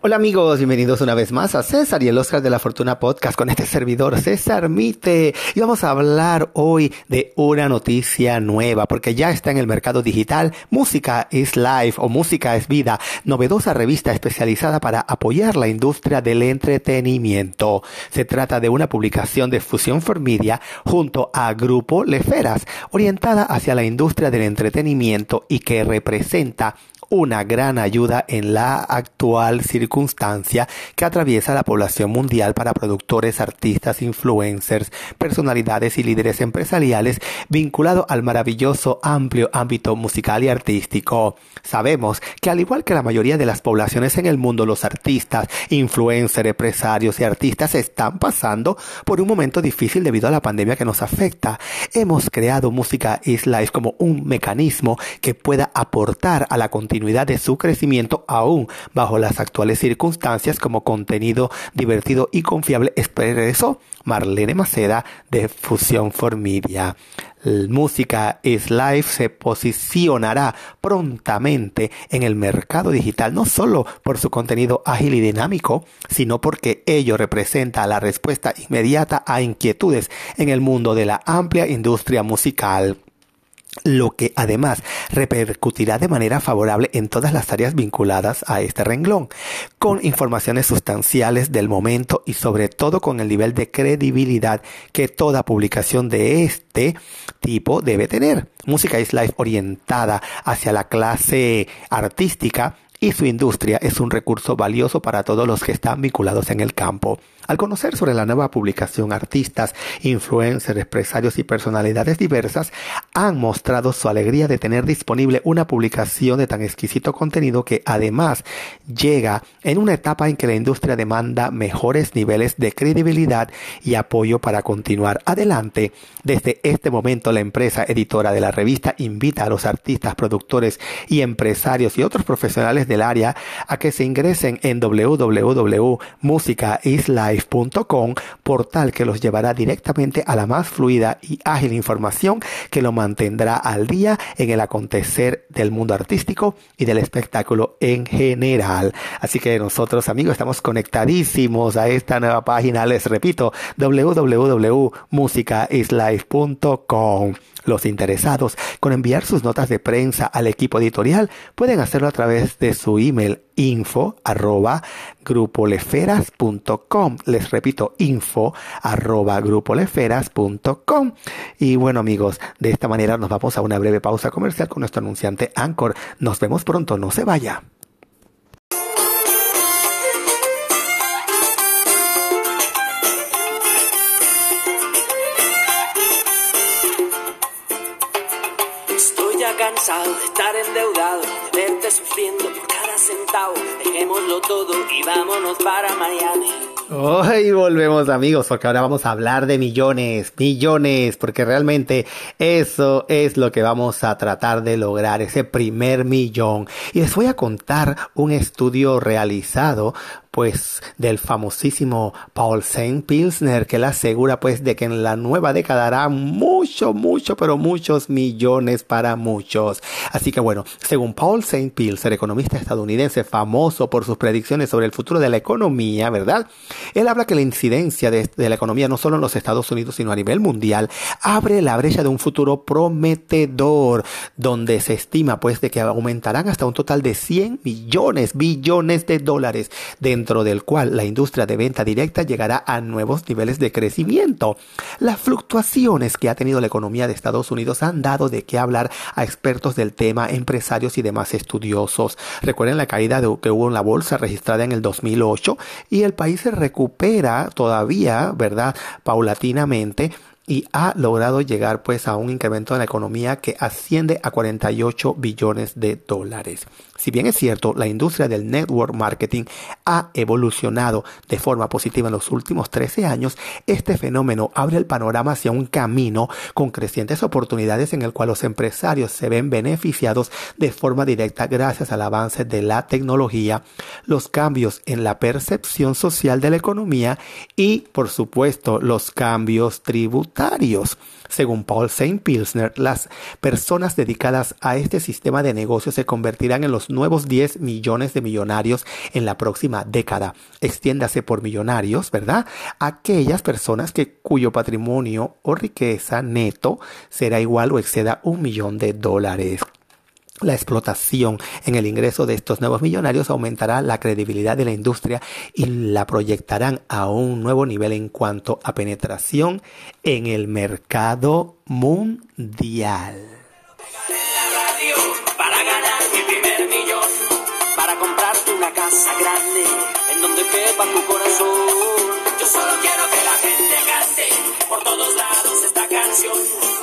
Hola amigos, bienvenidos una vez más a César y el Oscar de la Fortuna Podcast con este servidor César Mite. Y vamos a hablar hoy de una noticia nueva porque ya está en el mercado digital Música is Life o Música es Vida, novedosa revista especializada para apoyar la industria del entretenimiento. Se trata de una publicación de Fusión for Media junto a Grupo Leferas, orientada hacia la industria del entretenimiento y que representa una gran ayuda en la actual circunstancia que atraviesa la población mundial para productores, artistas, influencers, personalidades y líderes empresariales vinculados al maravilloso amplio ámbito musical y artístico. Sabemos que al igual que la mayoría de las poblaciones en el mundo, los artistas, influencers, empresarios y artistas están pasando por un momento difícil debido a la pandemia que nos afecta. Hemos creado Música is Life como un mecanismo que pueda aportar a la continuidad de su crecimiento aún bajo las actuales circunstancias como contenido divertido y confiable expresó Marlene Maceda de Fusión for Media. Música is Life se posicionará prontamente en el mercado digital no solo por su contenido ágil y dinámico, sino porque ello representa la respuesta inmediata a inquietudes en el mundo de la amplia industria musical lo que además repercutirá de manera favorable en todas las áreas vinculadas a este renglón, con informaciones sustanciales del momento y sobre todo con el nivel de credibilidad que toda publicación de este tipo debe tener. Música is Life orientada hacia la clase artística y su industria es un recurso valioso para todos los que están vinculados en el campo. Al conocer sobre la nueva publicación, artistas, influencers, empresarios y personalidades diversas han mostrado su alegría de tener disponible una publicación de tan exquisito contenido que además llega en una etapa en que la industria demanda mejores niveles de credibilidad y apoyo para continuar adelante. Desde este momento la empresa editora de la revista invita a los artistas, productores y empresarios y otros profesionales del área a que se ingresen en www.musicaislife portal que los llevará directamente a la más fluida y ágil información que lo mantendrá al día en el acontecer del mundo artístico y del espectáculo en general. Así que nosotros amigos estamos conectadísimos a esta nueva página, les repito, www.musicaislife.com. Los interesados con enviar sus notas de prensa al equipo editorial pueden hacerlo a través de su email info arroba grupoleferas.com. Les repito, info arroba grupoleferas.com. Y bueno amigos, de esta manera nos vamos a una breve pausa comercial con nuestro anunciante Anchor. Nos vemos pronto, no se vaya. Cansado de estar endeudado, de verte sufriendo por cada centavo. Dejémoslo todo y vámonos para Miami. Hoy volvemos amigos, porque ahora vamos a hablar de millones, millones, porque realmente eso es lo que vamos a tratar de lograr, ese primer millón. Y les voy a contar un estudio realizado pues del famosísimo Paul Saint Pilsner que le asegura pues de que en la nueva década hará mucho, mucho, pero muchos millones para muchos. Así que bueno, según Paul Saint Pilsner, economista estadounidense famoso por sus predicciones sobre el futuro de la economía, ¿verdad? Él habla que la incidencia de, la economía no solo en los Estados Unidos sino a nivel mundial abre la brecha de un futuro prometedor donde se estima pues de que aumentarán hasta un total de 100 millones, billones de dólares dentro del cual la industria de venta directa llegará a nuevos niveles de crecimiento. Las fluctuaciones que ha tenido la economía de Estados Unidos han dado de qué hablar a expertos del tema, empresarios y demás estudiosos. Recuerden la caída que hubo en la bolsa registrada en el 2008 y el país se recupera todavía, ¿verdad? Paulatinamente y ha logrado llegar pues a un incremento en la economía que asciende a 48 billones de dólares. Si bien es cierto, la industria del network marketing ha evolucionado de forma positiva en los últimos 13 años, este fenómeno abre el panorama hacia un camino con crecientes oportunidades en el cual los empresarios se ven beneficiados de forma directa gracias al avance de la tecnología, los cambios en la percepción social de la economía y, por supuesto, los cambios tributarios. Según Paul St. Pilsner, las personas dedicadas a este sistema de negocios se convertirán en los nuevos 10 millones de millonarios en la próxima década. Extiéndase por millonarios, ¿verdad? Aquellas personas que cuyo patrimonio o riqueza neto será igual o exceda un millón de dólares. La explotación en el ingreso de estos nuevos millonarios aumentará la credibilidad de la industria y la proyectarán a un nuevo nivel en cuanto a penetración en el mercado mundial. Yo solo quiero que la gente por todos lados esta canción.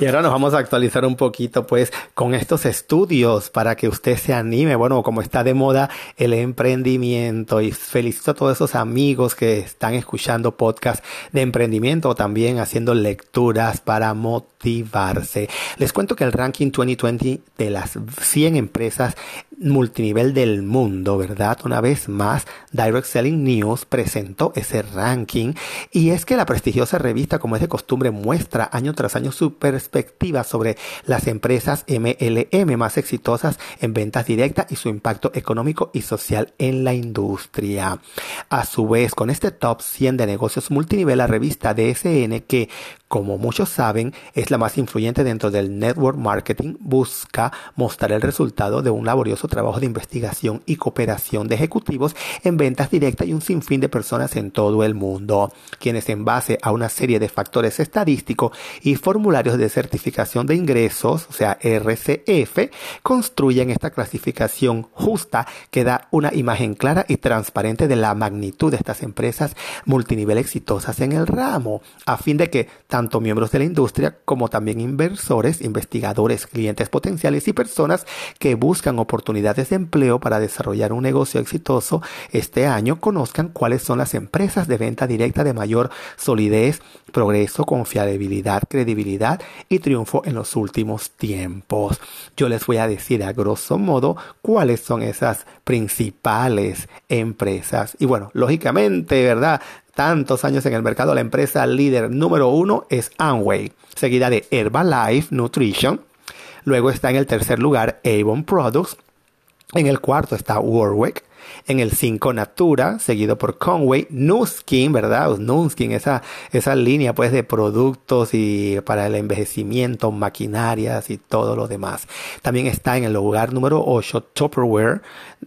Y ahora nos vamos a actualizar un poquito pues con estos estudios para que usted se anime. Bueno, como está de moda el emprendimiento y felicito a todos esos amigos que están escuchando podcast de emprendimiento o también haciendo lecturas para motivarse. Les cuento que el ranking 2020 de las 100 empresas multinivel del mundo, ¿verdad? Una vez más, Direct Selling News presentó ese ranking y es que la prestigiosa revista, como es de costumbre, muestra año tras año su perspectiva sobre las empresas MLM más exitosas en ventas directas y su impacto económico y social en la industria. A su vez, con este top 100 de negocios multinivel, la revista DSN, que como muchos saben, es la más influyente dentro del network marketing, busca mostrar el resultado de un laborioso trabajo de investigación y cooperación de ejecutivos en ventas directas y un sinfín de personas en todo el mundo, quienes en base a una serie de factores estadísticos y formularios de certificación de ingresos, o sea, RCF, construyen esta clasificación justa que da una imagen clara y transparente de la magnitud de estas empresas multinivel exitosas en el ramo, a fin de que tanto miembros de la industria como también inversores, investigadores, clientes potenciales y personas que buscan oportunidades de empleo para desarrollar un negocio exitoso este año conozcan cuáles son las empresas de venta directa de mayor solidez, progreso, confiabilidad, credibilidad y triunfo en los últimos tiempos. Yo les voy a decir a grosso modo cuáles son esas principales empresas. Y bueno, lógicamente, ¿verdad? Tantos años en el mercado, la empresa líder número uno es Amway, seguida de Herbalife Nutrition. Luego está en el tercer lugar Avon Products. En el cuarto está Warwick. En el 5 Natura, seguido por Conway, Nuskin, ¿verdad? Nuskin, esa, esa línea pues de productos y para el envejecimiento, maquinarias y todo lo demás. También está en el lugar número 8 Tupperware,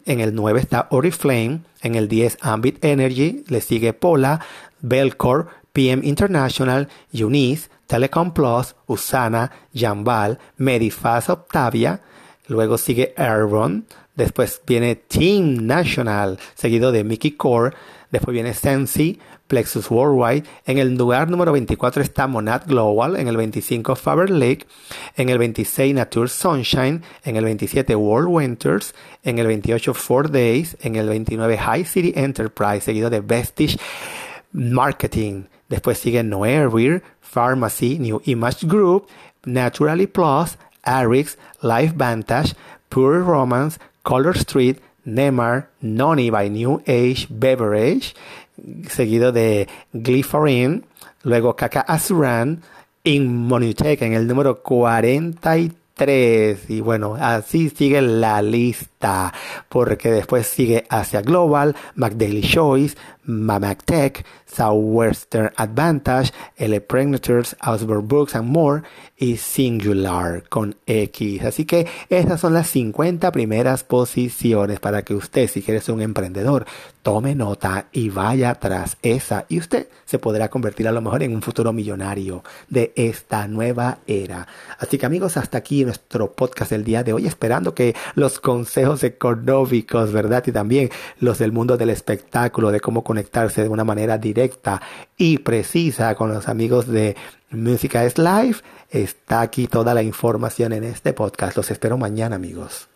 en el 9 está Oriflame, en el 10 Ambit Energy, le sigue Pola, Belcor, PM International, Eunice, Telecom Plus, Usana, Jambal, Medifast Octavia, luego sigue Airborne, Después viene Team National, seguido de Mickey Core. Después viene Sensi, Plexus Worldwide. En el lugar número 24 está Monad Global. En el 25 Faber Lake. En el 26 Nature Sunshine. En el 27 World Winters. En el 28 Four Days. En el 29 High City Enterprise, seguido de Vestige Marketing. Después sigue Noerweir, Pharmacy, New Image Group, Naturally Plus, Arix, Life Vantage, Pure Romance, Color Street, Neymar, Noni by New Age Beverage, seguido de Glyphorin, luego Kaka Asuran, Inmunitech en el número 43. Y bueno, así sigue la lista, porque después sigue Asia Global, McDaily Choice, Mamactech, Southwestern Advantage, Pregnators, Ausberg Books and More y Singular con X. Así que estas son las 50 primeras posiciones para que usted, si ser un emprendedor, tome nota y vaya tras esa y usted se podrá convertir a lo mejor en un futuro millonario de esta nueva era. Así que amigos, hasta aquí nuestro podcast del día de hoy, esperando que los consejos económicos, ¿verdad? Y también los del mundo del espectáculo, de cómo conectarse de una manera directa y precisa con los amigos de Música es Live, está aquí toda la información en este podcast. Los espero mañana, amigos.